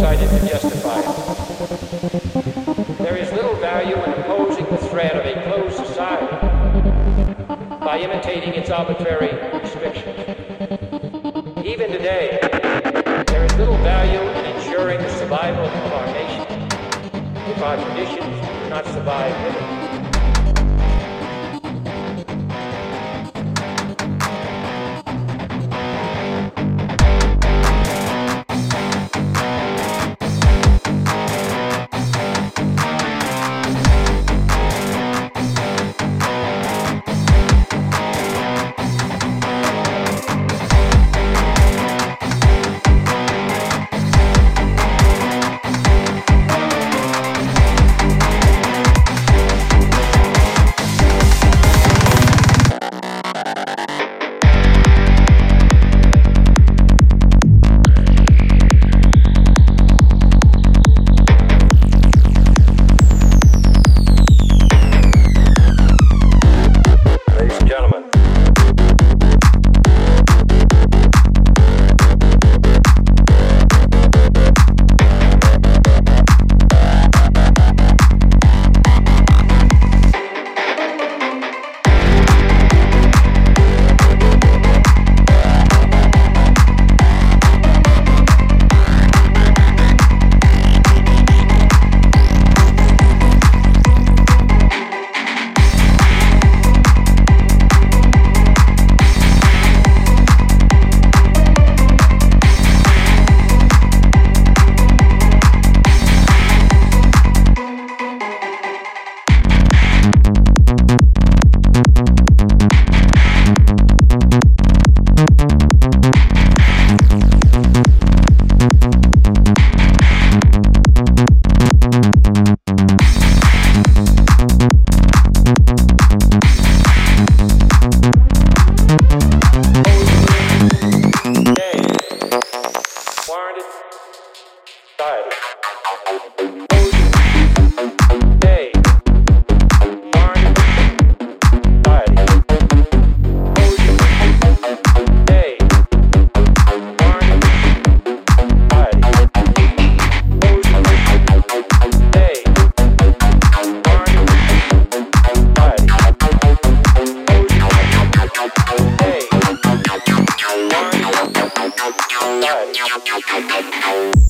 cited to justify it. There is little value in opposing the threat of a closed society by imitating its arbitrary restrictions. Even today, there is little value in ensuring the survival of our nation if our traditions do not survive with it. Bye.